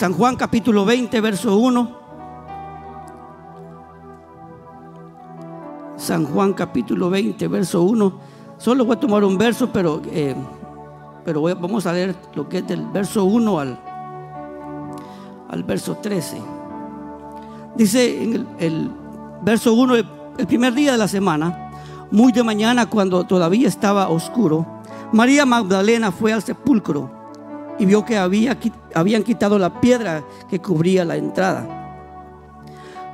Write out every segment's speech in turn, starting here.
San Juan capítulo 20, verso 1. San Juan capítulo 20, verso 1. Solo voy a tomar un verso, pero, eh, pero vamos a leer lo que es del verso 1 al, al verso 13. Dice en el, verso 1, el primer día de la semana, muy de mañana cuando todavía estaba oscuro, María Magdalena fue al sepulcro y vio que había, habían quitado la piedra que cubría la entrada.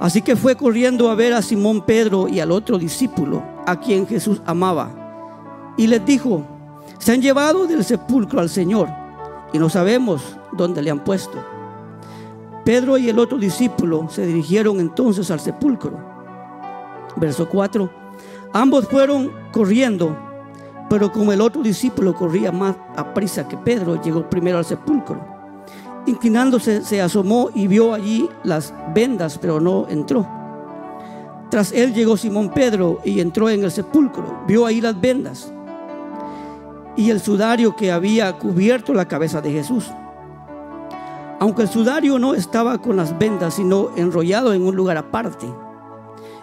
Así que fue corriendo a ver a Simón Pedro y al otro discípulo, a quien Jesús amaba, y les dijo, se han llevado del sepulcro al Señor y no sabemos dónde le han puesto. Pedro y el otro discípulo se dirigieron entonces al sepulcro. Verso 4. Ambos fueron corriendo pero como el otro discípulo corría más a prisa que Pedro, llegó primero al sepulcro. Inclinándose, se asomó y vio allí las vendas, pero no entró. Tras él llegó Simón Pedro y entró en el sepulcro. Vio ahí las vendas y el sudario que había cubierto la cabeza de Jesús. Aunque el sudario no estaba con las vendas, sino enrollado en un lugar aparte.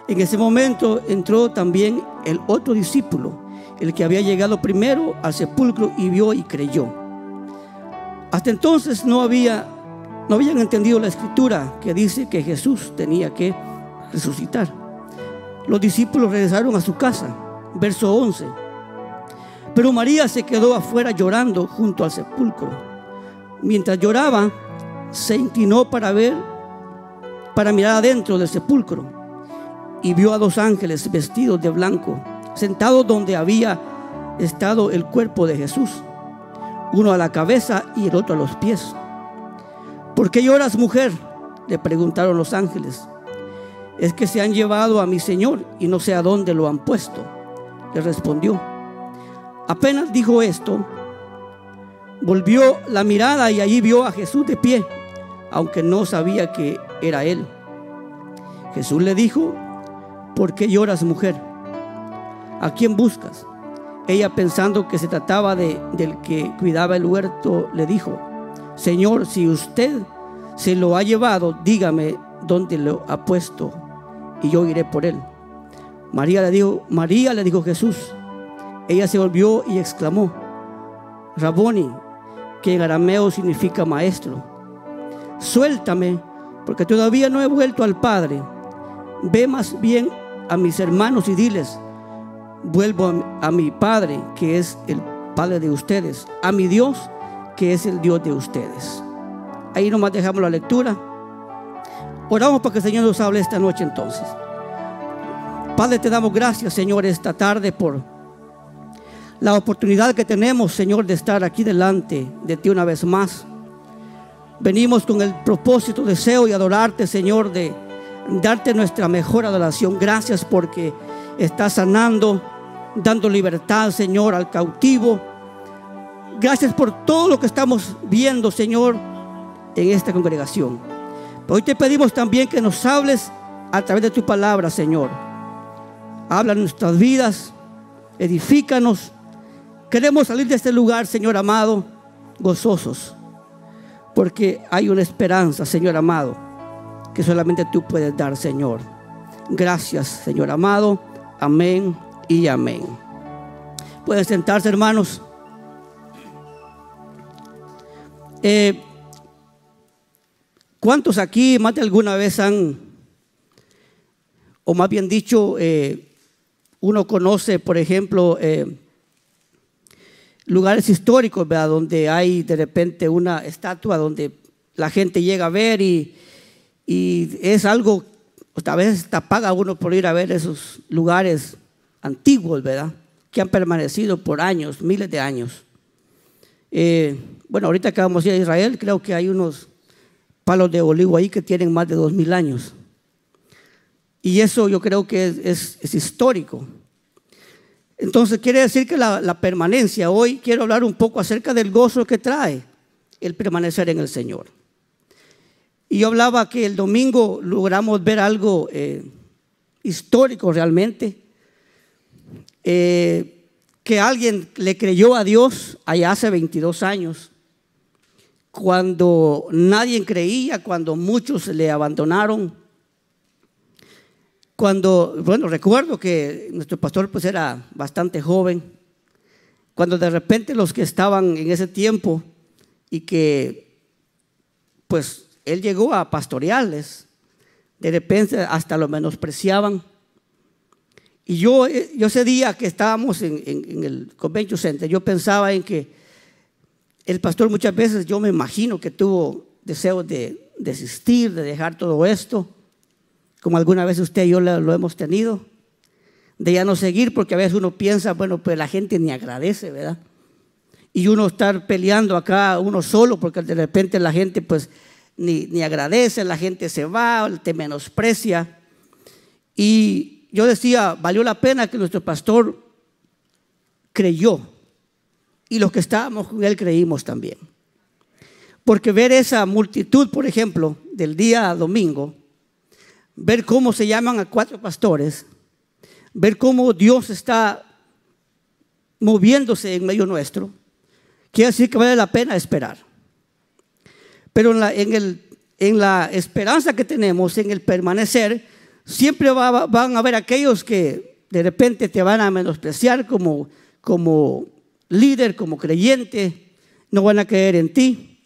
En ese momento entró también el otro discípulo el que había llegado primero al sepulcro y vio y creyó. Hasta entonces no, había, no habían entendido la escritura que dice que Jesús tenía que resucitar. Los discípulos regresaron a su casa, verso 11. Pero María se quedó afuera llorando junto al sepulcro. Mientras lloraba, se inclinó para ver, para mirar adentro del sepulcro y vio a dos ángeles vestidos de blanco sentado donde había estado el cuerpo de Jesús, uno a la cabeza y el otro a los pies. ¿Por qué lloras, mujer? le preguntaron los ángeles. Es que se han llevado a mi Señor y no sé a dónde lo han puesto, le respondió. Apenas dijo esto, volvió la mirada y allí vio a Jesús de pie, aunque no sabía que era él. Jesús le dijo, ¿por qué lloras, mujer? ¿A quién buscas? Ella pensando que se trataba de, del que cuidaba el huerto, le dijo, Señor, si usted se lo ha llevado, dígame dónde lo ha puesto y yo iré por él. María le dijo, María le dijo Jesús. Ella se volvió y exclamó, Raboni, que en arameo significa maestro. Suéltame, porque todavía no he vuelto al Padre. Ve más bien a mis hermanos y diles, vuelvo a, mi Padre, que es el Padre de ustedes, a mi Dios, que es el Dios de ustedes. Ahí nomás dejamos la lectura. Oramos para que el Señor nos hable esta noche entonces. Padre, te damos gracias, Señor, esta tarde por la oportunidad que tenemos, Señor, de estar aquí delante de ti una vez más. Venimos con el propósito, deseo y adorarte, Señor, de darte nuestra mejor adoración. Gracias porque estás sanando, dando libertad, Señor, al cautivo. Gracias por todo lo que estamos viendo, Señor, en esta congregación. hoy te pedimos también que nos hables a través de tu palabra, Señor. Habla nuestras vidas, edifícanos. Queremos salir de este lugar, Señor amado, gozosos, porque hay una esperanza, Señor amado, que solamente tú puedes dar, Señor. Gracias, Señor amado. Amén y amén. Pueden sentarse, hermanos. Eh, ¿Cuántos aquí más de alguna vez han, o más bien dicho, eh, uno conoce, por ejemplo, eh, lugares históricos. Donde hay de repente una estatua donde la gente llega a ver y, y es algo, a veces te paga uno por ir a ver esos lugares antiguos, ¿verdad? Que han permanecido por años, miles de años. Eh, bueno, ahorita que vamos a ir a Israel, creo que hay unos palos de olivo ahí que tienen más de dos mil años. Y eso yo creo que es, histórico. Entonces quiere decir que la, permanencia, hoy quiero hablar un poco acerca del gozo que trae el permanecer en el Señor. Y yo hablaba que el domingo logramos ver algo eh, histórico realmente, eh, que alguien le creyó a Dios allá hace 22 años cuando nadie creía, cuando muchos le abandonaron. Cuando, bueno, recuerdo que nuestro pastor pues era bastante joven, cuando de repente los que estaban en ese tiempo y que pues él llegó a pastorearles, de repente hasta lo menospreciaban. Y yo, yo ese día que estábamos en, el Convention Center, yo pensaba en que el pastor muchas veces yo me imagino que tuvo deseos de desistir, de dejar todo esto, como alguna vez usted y yo lo hemos tenido, de ya no seguir, porque a veces uno piensa, bueno, pues la gente ni agradece, ¿verdad? Y uno estar peleando acá uno solo, porque de repente la gente pues ni, ni agradece, la gente se va, te menosprecia. Y yo decía, valió la pena que nuestro pastor creyó y los que estábamos con él creímos también. Porque ver esa multitud, por ejemplo, del día domingo, ver cómo se llaman a cuatro pastores, ver cómo Dios está moviéndose en medio nuestro, quiere decir que vale la pena esperar. Pero en la, en el, en la esperanza que tenemos, en el permanecer, siempre van a haber aquellos que de repente te van a menospreciar como, como líder, como creyente, no van a creer en ti.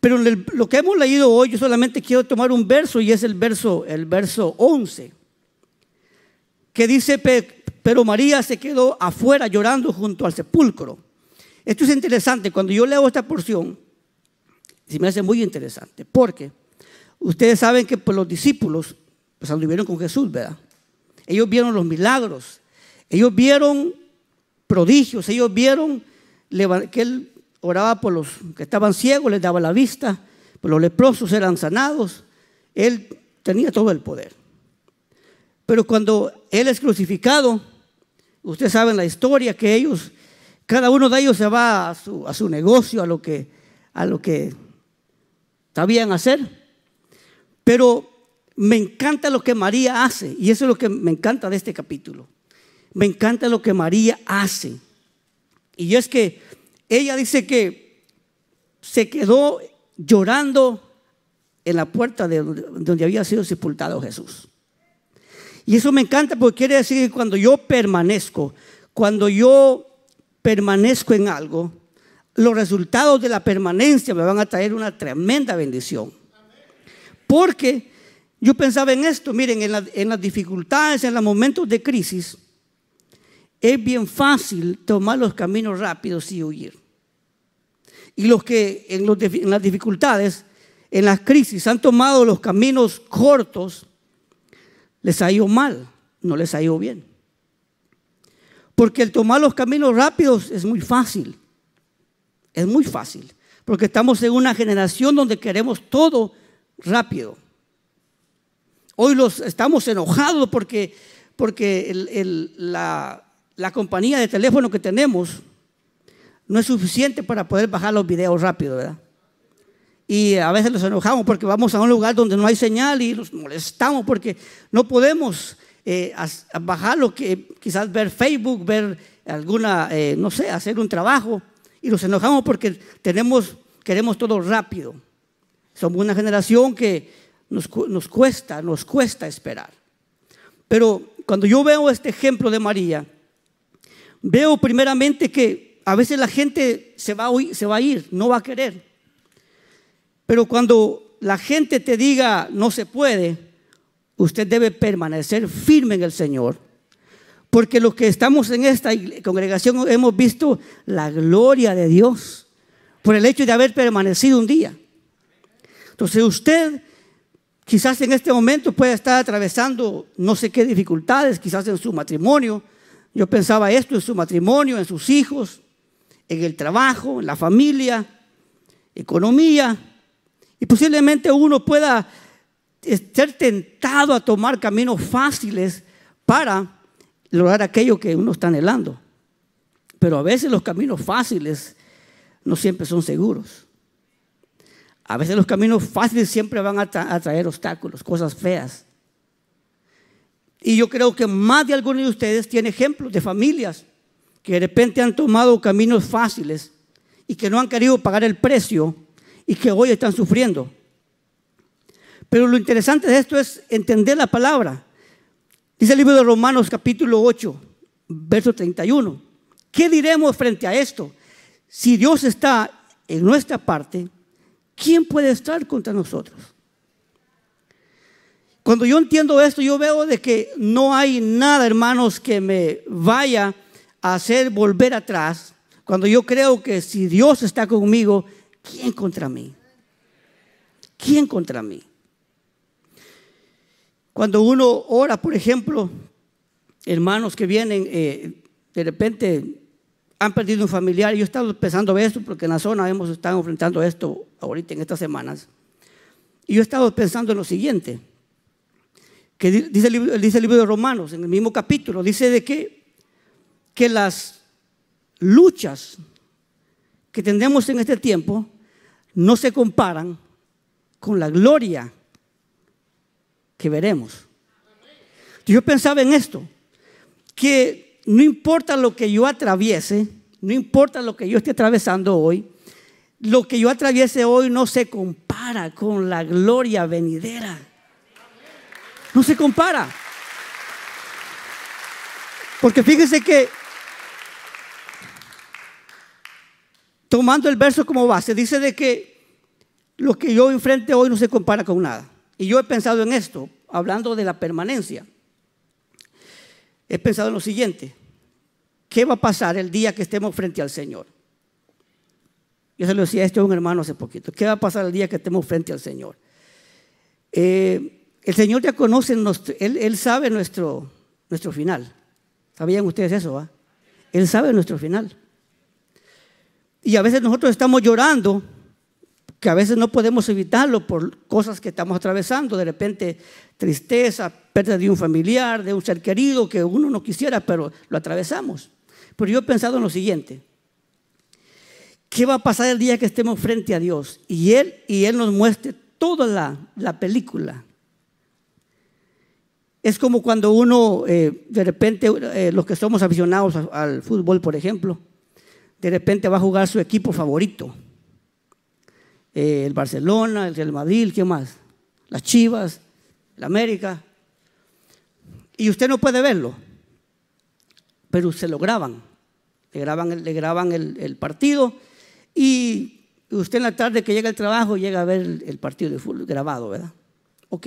Pero lo que hemos leído hoy, yo solamente quiero tomar un verso y es el verso, el verso 11, que dice, pero María se quedó afuera llorando junto al sepulcro. Esto es interesante, cuando yo leo esta porción, se me hace muy interesante, porque ustedes saben que pues, los discípulos pues anduvieron con Jesús, ¿verdad? Ellos vieron los milagros, ellos vieron prodigios. Ellos vieron que él oraba por los que estaban ciegos, les daba la vista, por los leprosos eran sanados. Él tenía todo el poder. Pero cuando él es crucificado, ustedes saben la historia que ellos, cada uno de ellos se va a su, a su negocio, a lo que, a lo que sabían hacer. Pero me encanta lo que María hace, y eso es lo que me encanta de este capítulo me encanta lo que María hace. Y es que ella dice que se quedó llorando en la puerta de donde había sido sepultado Jesús. Y eso me encanta porque quiere decir que cuando yo permanezco, cuando yo permanezco en algo, los resultados de la permanencia me van a traer una tremenda bendición. Porque yo pensaba en esto, miren, en, en las dificultades, en los momentos de crisis, es bien fácil tomar los caminos rápidos y huir. Y los que en, las dificultades, en las crisis, han tomado los caminos cortos, les ha ido mal, no les ha ido bien. Porque el tomar los caminos rápidos es muy fácil. Es muy fácil. Porque estamos en una generación donde queremos todo rápido. Hoy los estamos enojados porque, porque la, compañía de teléfono que tenemos no es suficiente para poder bajar los videos rápido, ¿verdad? Y a veces nos enojamos porque vamos a un lugar donde no hay señal y nos molestamos porque no podemos eh, bajar lo que quizás ver Facebook, ver alguna, eh, no sé, hacer un trabajo y nos enojamos porque tenemos, queremos todo rápido. Somos una generación que nos, cuesta, nos cuesta esperar. Pero cuando yo veo este ejemplo de María, veo primeramente que a veces la gente se va, a se va a ir, no va a querer. Pero cuando la gente te diga no se puede, usted debe permanecer firme en el Señor. Porque los que estamos en esta congregación hemos visto la gloria de Dios por el hecho de haber permanecido un día. Entonces usted quizás en este momento puede estar atravesando no sé qué dificultades, quizás en su matrimonio, yo pensaba esto en su matrimonio, en sus hijos, en el trabajo, en la familia, economía. Y posiblemente uno pueda ser tentado a tomar caminos fáciles para lograr aquello que uno está anhelando. Pero a veces los caminos fáciles no siempre son seguros. A veces los caminos fáciles siempre van a, traer obstáculos, cosas feas. Y yo creo que más de algunos de ustedes tienen ejemplos de familias que de repente han tomado caminos fáciles y que no han querido pagar el precio y que hoy están sufriendo. Pero lo interesante de esto es entender la palabra. Dice el libro de Romanos capítulo 8, verso 31. ¿Qué diremos frente a esto? Si Dios está en nuestra parte, ¿quién puede estar contra nosotros? Cuando yo entiendo esto, yo veo de que no hay nada, hermanos, que me vaya a hacer volver atrás. Cuando yo creo que si Dios está conmigo, ¿quién contra mí? ¿Quién contra mí? Cuando uno ora, por ejemplo, hermanos que vienen, eh, de repente han perdido un familiar. Yo he estado pensando esto porque en la zona hemos estado enfrentando esto ahorita en estas semanas. Y yo he estado pensando en lo siguiente, que dice el, libro, dice el libro de Romanos, en el mismo capítulo, dice de que, que las luchas que tendremos en este tiempo no se comparan con la gloria que veremos. Yo pensaba en esto, que no importa lo que yo atraviese, no importa lo que yo esté atravesando hoy, lo que yo atraviese hoy no se compara con la gloria venidera. No se compara. Porque fíjese que tomando el verso como base, dice de que lo que yo enfrente hoy no se compara con nada. Y yo he pensado en esto, hablando de la permanencia. He pensado en lo siguiente. ¿Qué va a pasar el día que estemos frente al Señor? Yo se lo decía a este un hermano hace poquito. ¿Qué va a pasar el día que estemos frente al Señor? Eh, el Señor ya conoce, él, sabe nuestro, nuestro final. ¿Sabían ustedes eso? Él sabe nuestro final. Y a veces nosotros estamos llorando que a veces no podemos evitarlo por cosas que estamos atravesando, de repente tristeza, pérdida de un familiar, de un ser querido que uno no quisiera, pero lo atravesamos. Pero yo he pensado en lo siguiente, ¿qué va a pasar el día que estemos frente a Dios y Él, y él nos muestre toda la, la película? Es como cuando uno, eh, de repente, eh, los que somos aficionados al fútbol, por ejemplo, de repente va a jugar su equipo favorito eh, el Barcelona, el Real Madrid, ¿qué más? Las Chivas, el América. Y usted no puede verlo, pero se lo graban. Le graban, le graban el, partido y usted en la tarde que llega al trabajo llega a ver el, partido de fútbol grabado, ¿verdad? ¿Ok?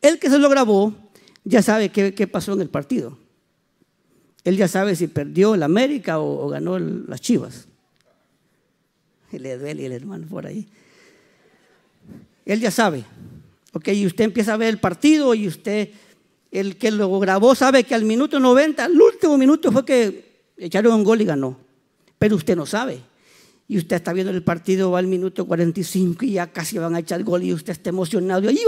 El que se lo grabó ya sabe qué, pasó en el partido. Él ya sabe si perdió el América o, ganó las Chivas. Le duele el hermano por ahí. Él ya sabe. Ok, y usted empieza a ver el partido y usted, el que lo grabó, sabe que al minuto 90, el último minuto fue que echaron un gol y ganó. Pero usted no sabe. Y usted está viendo el partido, va al minuto 45 y ya casi van a echar gol y usted está emocionado. Y,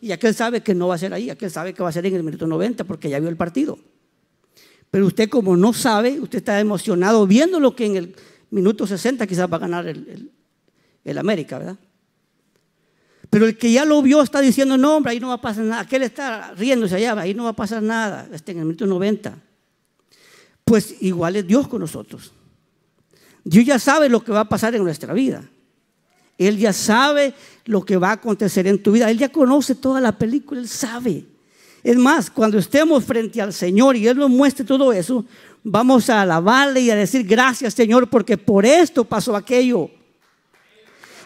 y aquel sabe que no va a ser ahí, aquel sabe que va a ser en el minuto 90 porque ya vio el partido. Pero usted como no sabe, usted está emocionado viendo lo que en el minuto 60 quizás va a ganar el, el América, ¿verdad? Pero el que ya lo vio está diciendo, no, hombre, ahí no va a pasar nada. Aquel está riéndose allá, ahí no va a pasar nada. Está en el minuto 90. Pues igual es Dios con nosotros. Dios ya sabe lo que va a pasar en nuestra vida. Él ya sabe lo que va a acontecer en tu vida. Él ya conoce toda la película, Él sabe. Es más, cuando estemos frente al Señor y Él nos muestre todo eso, vamos a alabarle y a decir gracias Señor porque por esto pasó aquello.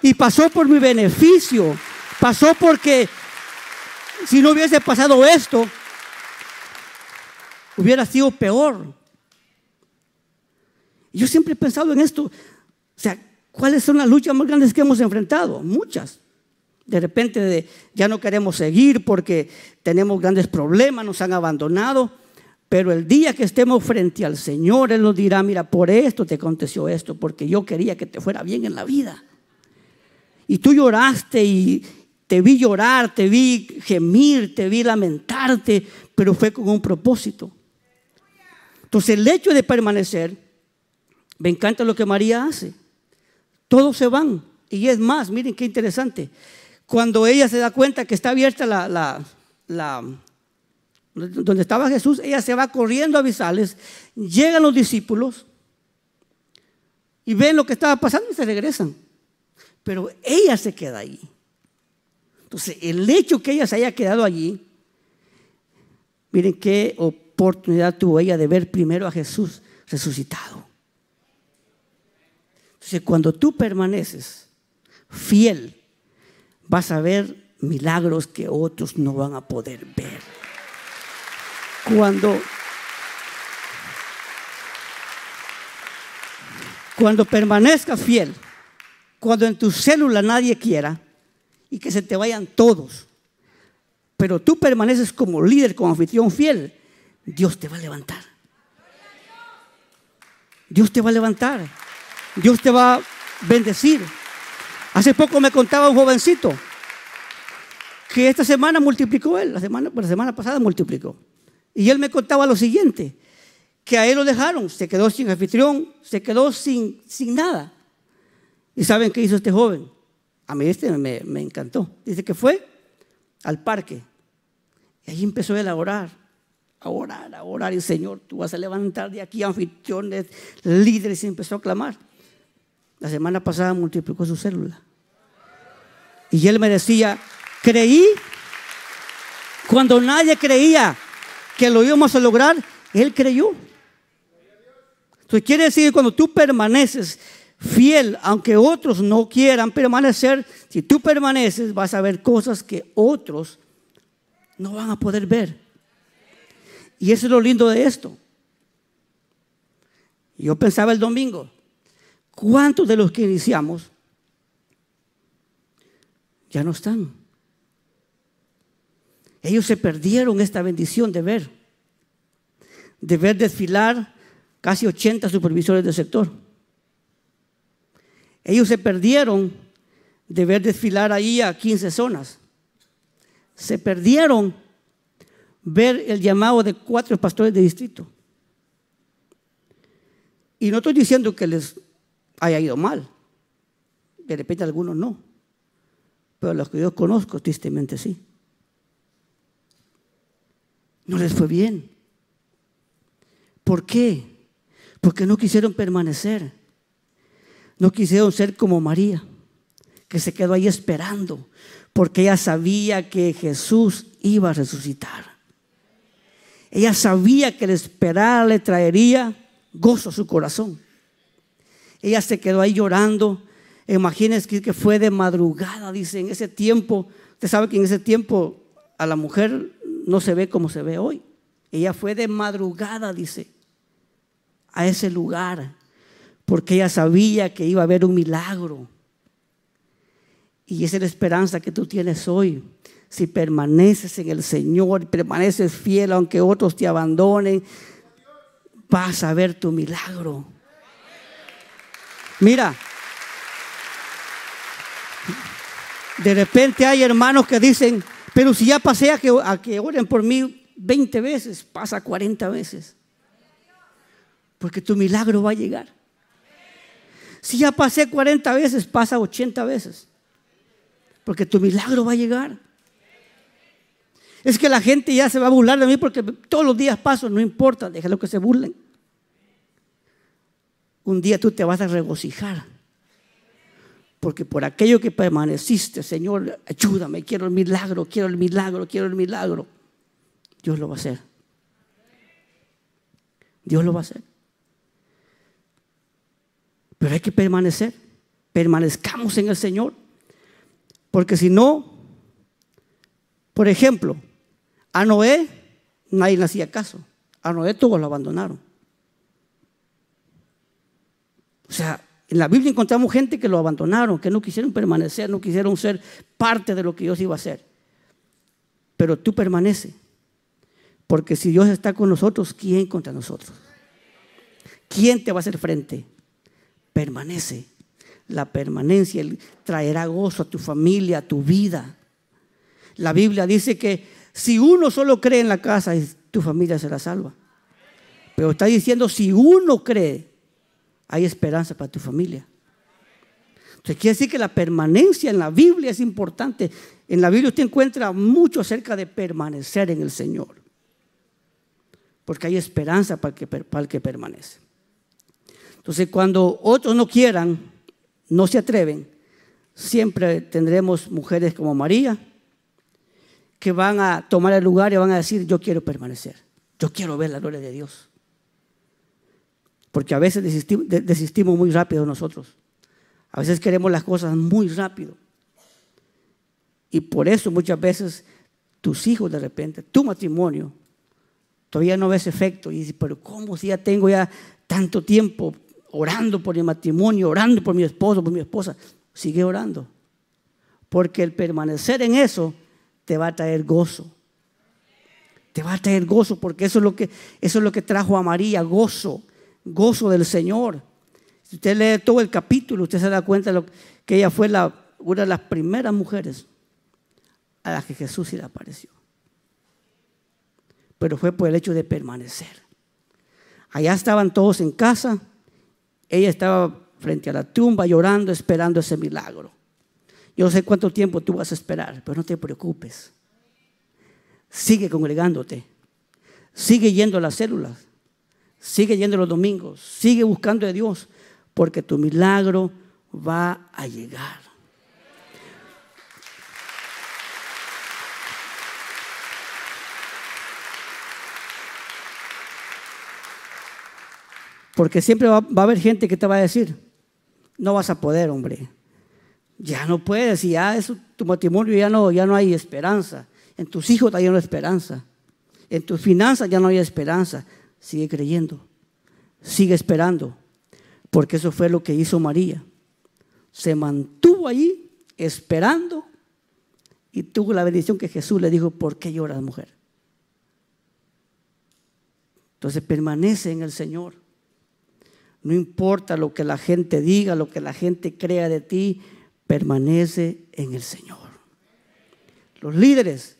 Y pasó por mi beneficio. Pasó porque si no hubiese pasado esto, hubiera sido peor. Yo siempre he pensado en esto. O sea, ¿cuáles son las luchas más grandes que hemos enfrentado? Muchas. De repente ya no queremos seguir porque tenemos grandes problemas, nos han abandonado. Pero el día que estemos frente al Señor, Él nos dirá, mira, por esto te aconteció esto, porque yo quería que te fuera bien en la vida. Y tú lloraste y, te vi llorar, te vi gemir, te vi lamentarte, pero fue con un propósito. Entonces el hecho de permanecer, me encanta lo que María hace. Todos se van. Y es más, miren qué interesante. Cuando ella se da cuenta que está abierta la, la, donde estaba Jesús, ella se va corriendo a avisarles. Llegan los discípulos y ven lo que estaba pasando y se regresan. Pero ella se queda ahí. Entonces, el hecho que ella se haya quedado allí, miren qué oportunidad tuvo ella de ver primero a Jesús resucitado. Entonces, cuando tú permaneces fiel, vas a ver milagros que otros no van a poder ver. Cuando cuando permanezcas fiel, cuando en tu célula nadie quiera y que se te vayan todos, pero tú permaneces como líder, como anfitrión fiel, Dios te va a levantar. Dios te va a levantar. Dios te va a bendecir. Hace poco me contaba un jovencito que esta semana multiplicó él, la semana, la semana pasada multiplicó. Y él me contaba lo siguiente, que a él lo dejaron, se quedó sin anfitrión, se quedó sin, sin nada. ¿Y saben qué hizo este joven? A mí este me, me encantó. Dice que fue al parque. Y ahí empezó él a orar, a orar, a orar. Y Señor, tú vas a levantar de aquí anfitriones, líderes. Y empezó a clamar. La semana pasada multiplicó su célula. Y él me decía, creí cuando nadie creía que lo íbamos a lograr, él creyó. Entonces quiere decir que cuando tú permaneces fiel, aunque otros no quieran permanecer, si tú permaneces vas a ver cosas que otros no van a poder ver. Y eso es lo lindo de esto. Yo pensaba el domingo, ¿cuántos de los que iniciamos ya no están? Ellos se perdieron esta bendición de ver, de ver desfilar casi 80 supervisores del sector. Ellos se perdieron de ver desfilar ahí a 15 zonas. Se perdieron ver el llamado de cuatro pastores de distrito. Y no estoy diciendo que les haya ido mal. De repente algunos no. Pero los que yo conozco, tristemente sí. No les fue bien. ¿Por qué? Porque no quisieron permanecer. No quisieron ser como María, que se quedó ahí esperando, porque ella sabía que Jesús iba a resucitar. Ella sabía que el esperar le traería gozo a su corazón. Ella se quedó ahí llorando. Imagínense que fue de madrugada, dice, en ese tiempo. Usted sabe que en ese tiempo a la mujer no se ve como se ve hoy. Ella fue de madrugada, dice, a ese lugar, porque ella sabía que iba a haber un milagro. Y esa es la esperanza que tú tienes hoy. Si permaneces en el Señor, permaneces fiel aunque otros te abandonen, vas a ver tu milagro. Mira, de repente hay hermanos que dicen, pero si ya pasé a que, a que oren por mí 20 veces, pasa 40 veces. Porque tu milagro va a llegar. Si ya pasé 40 veces, pasa 80 veces. Porque tu milagro va a llegar. Es que la gente ya se va a burlar de mí porque todos los días paso, no importa, déjalo que se burlen. Un día tú te vas a regocijar porque por aquello que permaneciste, Señor, ayúdame, quiero el milagro, quiero el milagro, quiero el milagro. Dios lo va a hacer. Dios lo va a hacer. Pero hay que permanecer. Permanezcamos en el Señor. Porque si no, por ejemplo, a Noé nadie le hacía caso. A Noé todos lo abandonaron. O sea, en la Biblia encontramos gente que lo abandonaron, que no quisieron permanecer, no quisieron ser parte de lo que Dios iba a hacer. Pero tú permanece. Porque si Dios está con nosotros, ¿quién contra nosotros? ¿Quién te va a hacer frente? Permanece. La permanencia traerá gozo a tu familia, a tu vida. La Biblia dice que si uno solo cree en la casa, tu familia será salva. Pero está diciendo, si uno cree, hay esperanza para tu familia. Entonces quiere decir que la permanencia en la Biblia es importante. En la Biblia usted encuentra mucho acerca de permanecer en el Señor. Porque hay esperanza para que, para el que permanece. Entonces, cuando otros no quieran, no se atreven, siempre tendremos mujeres como María que van a tomar el lugar y van a decir, yo quiero permanecer, yo quiero ver la gloria de Dios. Porque a veces desistimos, desistimos muy rápido nosotros. A veces queremos las cosas muy rápido. Y por eso muchas veces tus hijos de repente, tu matrimonio, todavía no ves efecto. Y dices, pero ¿cómo si ya tengo ya tanto tiempo orando por mi matrimonio, orando por mi esposo, por mi esposa? Sigue orando. Porque el permanecer en eso te va a traer gozo. Te va a traer gozo porque eso es lo que, eso es lo que trajo a María, gozo, gozo del Señor. Si usted lee todo el capítulo, usted se da cuenta que ella fue una de las primeras mujeres a las que Jesús se le apareció. Pero fue por el hecho de permanecer. Allá estaban todos en casa, ella estaba frente a la tumba llorando, esperando ese milagro. Yo sé cuánto tiempo tú vas a esperar, pero no te preocupes. Sigue congregándote, sigue yendo a las células, sigue yendo los domingos, sigue buscando a Dios, porque tu milagro va a llegar. Porque siempre va, a haber gente que te va a decir, no vas a poder, hombre. Ya no puedes, y ya es tu matrimonio ya no, ya no hay esperanza. En tus hijos ya no hay esperanza. En tus finanzas ya no hay esperanza. Sigue creyendo. Sigue esperando. Porque eso fue lo que hizo María. Se mantuvo allí esperando y tuvo la bendición que Jesús le dijo, ¿por qué lloras, mujer? Entonces permanece en el Señor. No importa lo que la gente diga, lo que la gente crea de ti, permanece en el Señor. Los líderes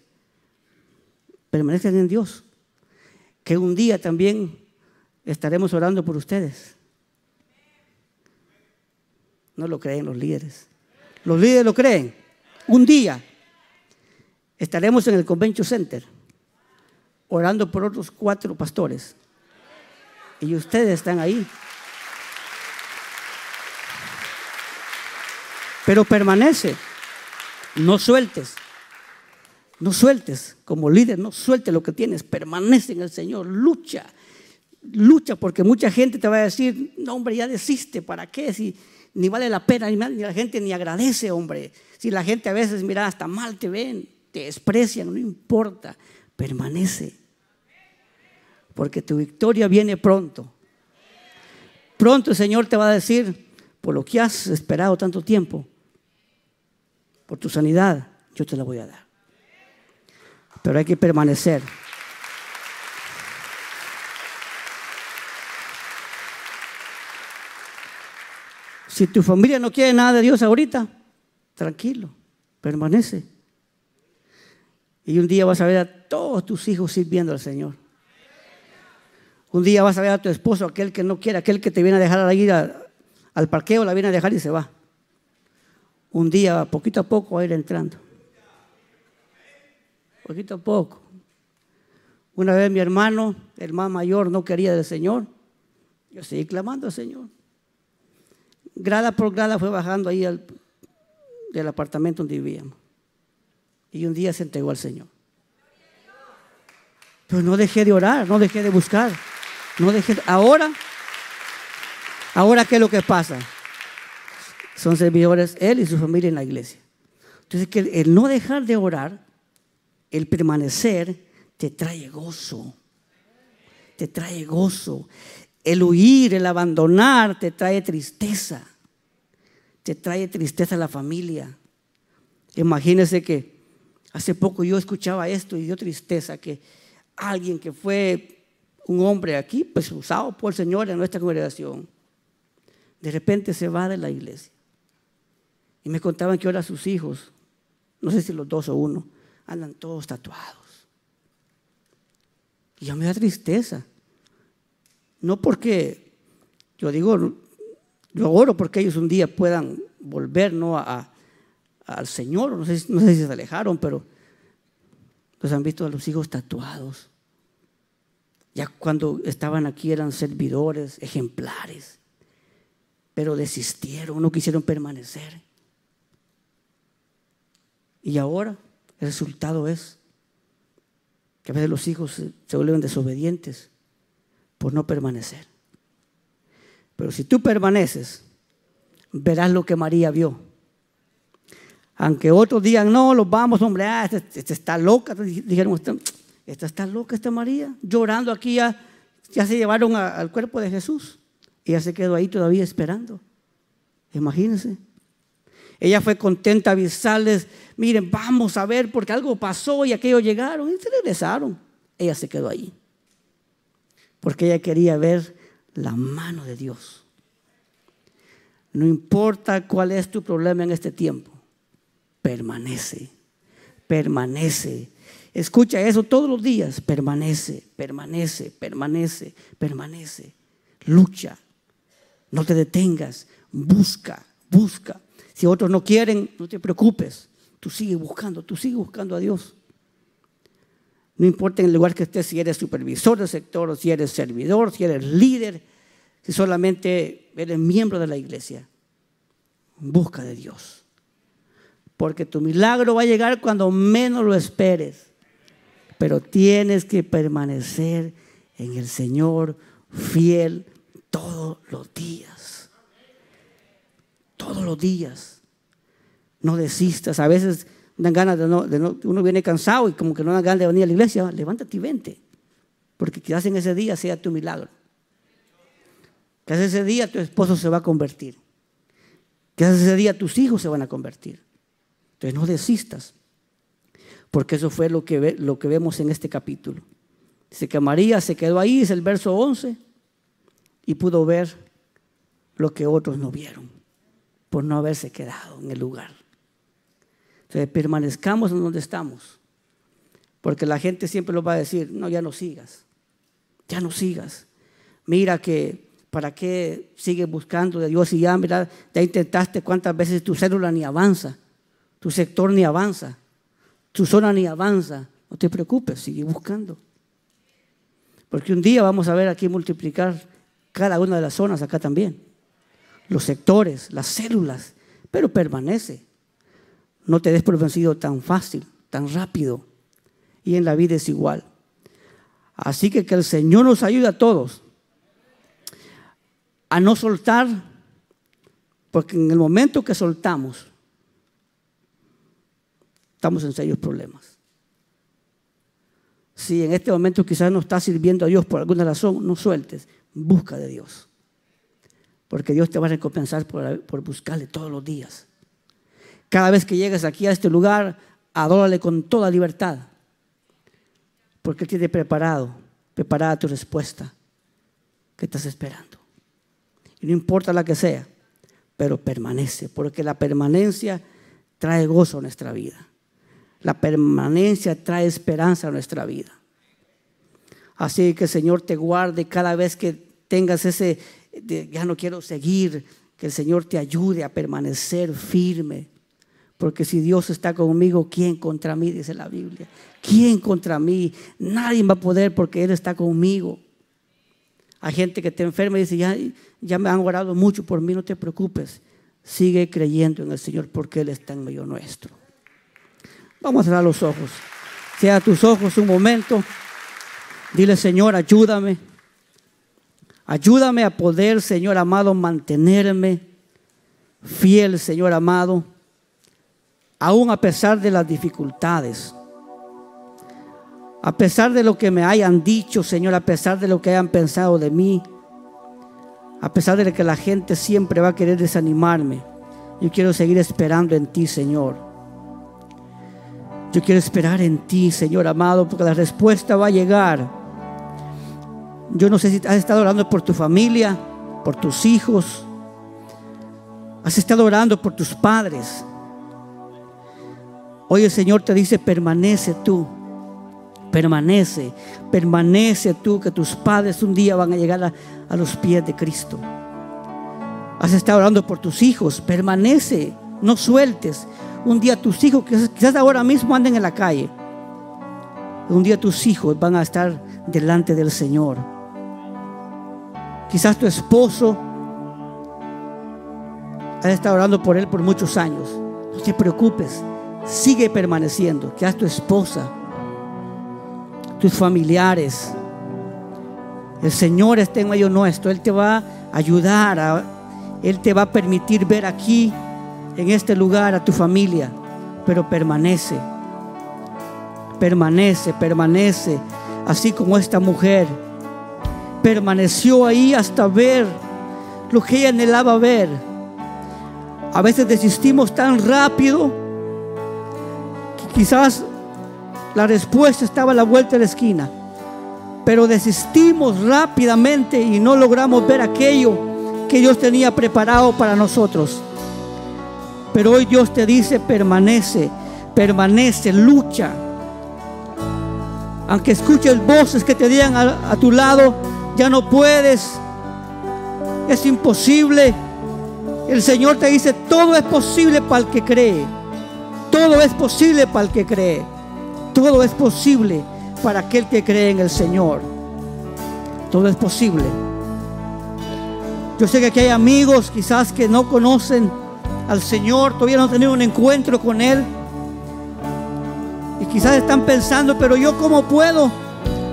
permanecen en Dios. Que un día también estaremos orando por ustedes. No lo creen los líderes. Los líderes lo creen. Un día estaremos en el Convention Center orando por otros cuatro pastores. Y ustedes están ahí. Pero permanece. No sueltes. No sueltes. Como líder, no sueltes lo que tienes. Permanece en el Señor. Lucha. Lucha porque mucha gente te va a decir, no hombre, ya desiste. ¿Para qué? Si ni vale la pena, ni, la gente ni agradece, hombre. Si la gente a veces, mira, hasta mal te ven, te desprecian, no importa. Permanece. Porque tu victoria viene pronto. Pronto el Señor te va a decir, por lo que has esperado tanto tiempo, por tu sanidad, yo te la voy a dar. Pero hay que permanecer. Si tu familia no quiere nada de Dios ahorita, tranquilo, permanece. Y un día vas a ver a todos tus hijos sirviendo al Señor. Un día vas a ver a tu esposo, aquel que no quiere, aquel que te viene a dejar a ir al parqueo, la viene a dejar y se va un día, poquito a poco, va a ir entrando. Poquito a poco. Una vez mi hermano, el más mayor, no quería del Señor. Yo seguí clamando al Señor. Grada por grada fue bajando ahí del apartamento donde vivíamos. Y un día se entregó al Señor. Pero no dejé de orar, no dejé de buscar. No dejé Ahora, ahora, ¿qué es lo que pasa? Son servidores él y su familia en la iglesia. Entonces, que el no dejar de orar, el permanecer, te trae gozo. Te trae gozo. El huir, el abandonar, te trae tristeza. Te trae tristeza a la familia. Imagínense que hace poco yo escuchaba esto y dio tristeza que alguien que fue un hombre aquí, pues usado por el Señor en nuestra congregación, de repente se va de la iglesia. Y me contaban que ahora sus hijos, no sé si los dos o uno, andan todos tatuados. Y ya me da tristeza. No porque, yo digo, yo oro porque ellos un día puedan volver ¿no? a, al Señor. No sé, no sé si se alejaron, pero los han visto a los hijos tatuados. Ya cuando estaban aquí eran servidores, ejemplares. pero desistieron, no quisieron permanecer. Y ahora el resultado es que a veces los hijos se vuelven desobedientes por no permanecer. Pero si tú permaneces, verás lo que María vio. Aunque otros digan, no, los vamos, hombre, ah, esta, está loca. Dijeron, esta, está loca, esta María. Llorando aquí ya, ya se llevaron al cuerpo de Jesús. Y ella se quedó ahí todavía esperando. Imagínense. Ella fue contenta a avisarles, miren, vamos a ver porque algo pasó y aquellos llegaron y se regresaron. Ella se quedó ahí. Porque ella quería ver la mano de Dios. No importa cuál es tu problema en este tiempo, permanece, permanece. Escucha eso todos los días, permanece, permanece, permanece, permanece. Lucha, no te detengas, busca, busca. Si otros no quieren, no te preocupes. Tú sigue buscando, tú sigue buscando a Dios. No importa en el lugar que estés, si eres supervisor del sector, si eres servidor, si eres líder, si solamente eres miembro de la iglesia. Busca de Dios. Porque tu milagro va a llegar cuando menos lo esperes. Pero tienes que permanecer en el Señor fiel todos los días todos los días. No desistas. A veces dan ganas de no, uno viene cansado y como que no dan ganas de venir a la iglesia. Levántate y vente. Porque quizás en ese día sea tu milagro. Quizás ese día tu esposo se va a convertir. Quizás ese día tus hijos se van a convertir. Entonces no desistas. Porque eso fue lo que, lo que vemos en este capítulo. Dice que María se quedó ahí, es el verso 11, y pudo ver lo que otros no vieron por no haberse quedado en el lugar. Entonces, permanezcamos en donde estamos. Porque la gente siempre lo va a decir, no, ya no sigas, ya no sigas. Mira que, ¿para qué sigues buscando de Dios y ya, mira, ya intentaste cuántas veces tu célula ni avanza, tu sector ni avanza, tu zona ni avanza. No te preocupes, sigue buscando. Porque un día vamos a ver aquí multiplicar cada una de las zonas acá también los sectores, las células, pero permanece. No te des tan fácil, tan rápido. Y en la vida es igual. Así que que el Señor nos ayude a todos a no soltar, porque en el momento que soltamos, estamos en serios problemas. Si en este momento quizás no estás sirviendo a Dios por alguna razón, no sueltes, busca de Dios. Porque Dios te va a recompensar por, buscarle todos los días. Cada vez que llegues aquí a este lugar, adórale con toda libertad. Porque Él tiene preparado, preparada tu respuesta que estás esperando. Y no importa la que sea, pero permanece, porque la permanencia trae gozo a nuestra vida. La permanencia trae esperanza a nuestra vida. Así que Señor te guarde cada vez que tengas ese, ya no quiero seguir, que el Señor te ayude a permanecer firme. Porque si Dios está conmigo, ¿quién contra mí? Dice la Biblia. ¿Quién contra mí? Nadie va a poder porque Él está conmigo. Hay gente que te enferma y dice, ya, ya me han orado mucho por mí, no te preocupes. Sigue creyendo en el Señor porque Él está en medio nuestro. Vamos a cerrar los ojos. Sea tus ojos un momento. Dile, Señor, ayúdame. Ayúdame a poder, Señor amado, mantenerme fiel, Señor amado, aún a pesar de las dificultades. A pesar de lo que me hayan dicho, Señor, a pesar de lo que hayan pensado de mí, a pesar de que la gente siempre va a querer desanimarme, yo quiero seguir esperando en ti, Señor. Yo quiero esperar en ti, Señor amado, porque la respuesta va a llegar yo no sé si has estado orando por tu familia, por tus hijos. Has estado orando por tus padres. Hoy el Señor te dice, permanece tú. Permanece, permanece tú, que tus padres un día van a llegar a, los pies de Cristo. Has estado orando por tus hijos, permanece, no sueltes. Un día tus hijos, quizás ahora mismo anden en la calle, un día tus hijos van a estar delante del Señor. Quizás tu esposo has estado orando por él por muchos años. No te preocupes, sigue permaneciendo. Que tu esposa, tus familiares, el Señor está en medio nuestro. Él te va a ayudar, Él te va a permitir ver aquí, en este lugar, a tu familia. Pero permanece, permanece, permanece. Así como esta mujer permaneció ahí hasta ver lo que ella anhelaba ver. A veces desistimos tan rápido que quizás la respuesta estaba a la vuelta de la esquina. Pero desistimos rápidamente y no logramos ver aquello que Dios tenía preparado para nosotros. Pero hoy Dios te dice, permanece, permanece, lucha. Aunque escuches voces que te digan a, a tu lado, ya no puedes, es imposible. El Señor te dice, todo es posible para el que cree. Todo es posible para el que cree. Todo es posible para aquel que cree en el Señor. Todo es posible. Yo sé que aquí hay amigos quizás que no conocen al Señor, todavía no han tenido un encuentro con Él. Y quizás están pensando, pero yo cómo puedo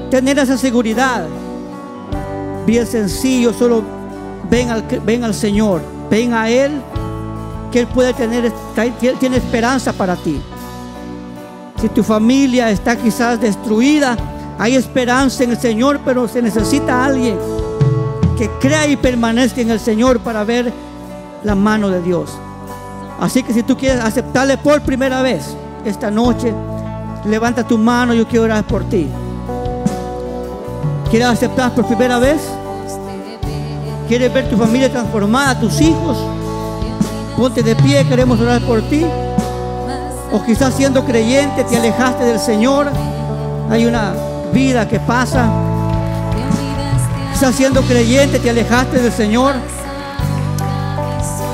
tener esa seguridad. Bien sencillo, solo ven al, ven al Señor, ven a Él, que Él puede tener, tiene esperanza para ti. Si tu familia está quizás destruida, hay esperanza en el Señor, pero se necesita alguien que crea y permanezca en el Señor para ver la mano de Dios. Así que si tú quieres aceptarle por primera vez esta noche, levanta tu mano, yo quiero orar por ti. ¿Quieres aceptar por primera vez? ¿Quieres ver tu familia transformada, tus hijos? Ponte de pie, queremos orar por ti. O quizás siendo creyente te alejaste del Señor. Hay una vida que pasa. Quizás siendo creyente te alejaste del Señor.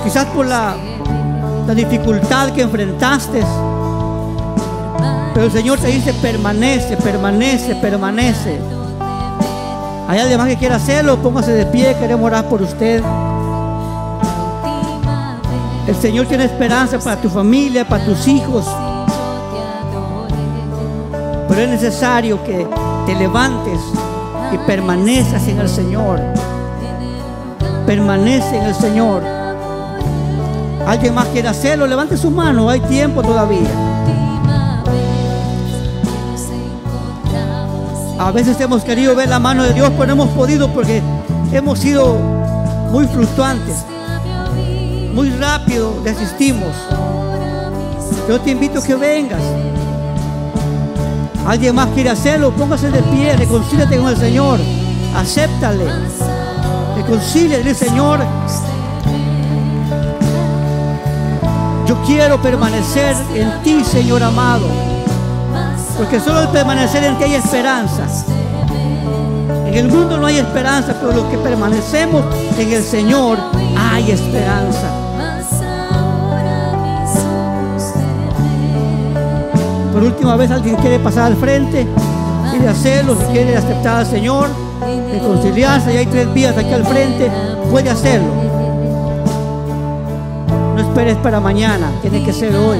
Quizás por la, dificultad que enfrentaste. Pero el Señor te dice, permanece, permanece, permanece. Hay alguien más que quiera hacerlo, póngase de pie, queremos orar por usted. El Señor tiene esperanza para tu familia, para tus hijos. Pero es necesario que te levantes y permanezcas en el Señor. Permanece en el Señor. ¿Alguien más quiere hacerlo? Levante su mano, hay tiempo todavía. A veces hemos querido ver la mano de Dios, pero no hemos podido porque hemos sido muy fluctuantes muy rápido desistimos. Yo te invito a que vengas. ¿Alguien más quiere hacerlo? Póngase de pie, reconcíliate con el Señor. Acéptale. Reconcíliate, Señor. Yo quiero permanecer en ti, Señor amado. Porque solo al permanecer en ti hay esperanza. En el mundo no hay esperanza, pero los que permanecemos en el Señor hay esperanza. por última vez alguien quiere pasar al frente, quiere hacerlo, si quiere aceptar al Señor, reconciliarse, y hay tres vías aquí al frente, puede hacerlo. No esperes para mañana, tiene que ser hoy.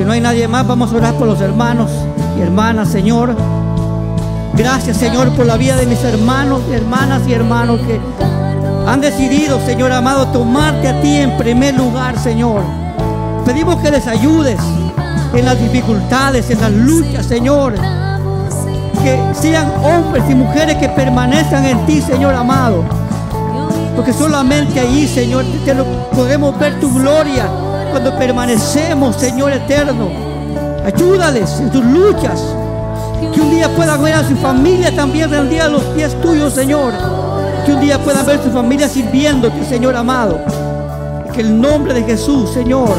Si no hay nadie más, vamos a orar por los hermanos y hermanas, Señor. Gracias, Señor, por la vida de mis hermanos, hermanas y hermanos que han decidido, Señor amado, tomarte a ti en primer lugar, Señor pedimos que les ayudes en las dificultades, en las luchas, Señor. Que sean hombres y mujeres que permanezcan en ti, Señor amado. Porque solamente ahí, Señor, podemos ver tu gloria cuando permanecemos, Señor eterno. Ayúdales en sus luchas. Que un día puedan ver a su familia también rendida a los pies tuyos, Señor. Que un día puedan ver a su familia sirviéndote, Señor amado. Que el nombre de Jesús, Señor,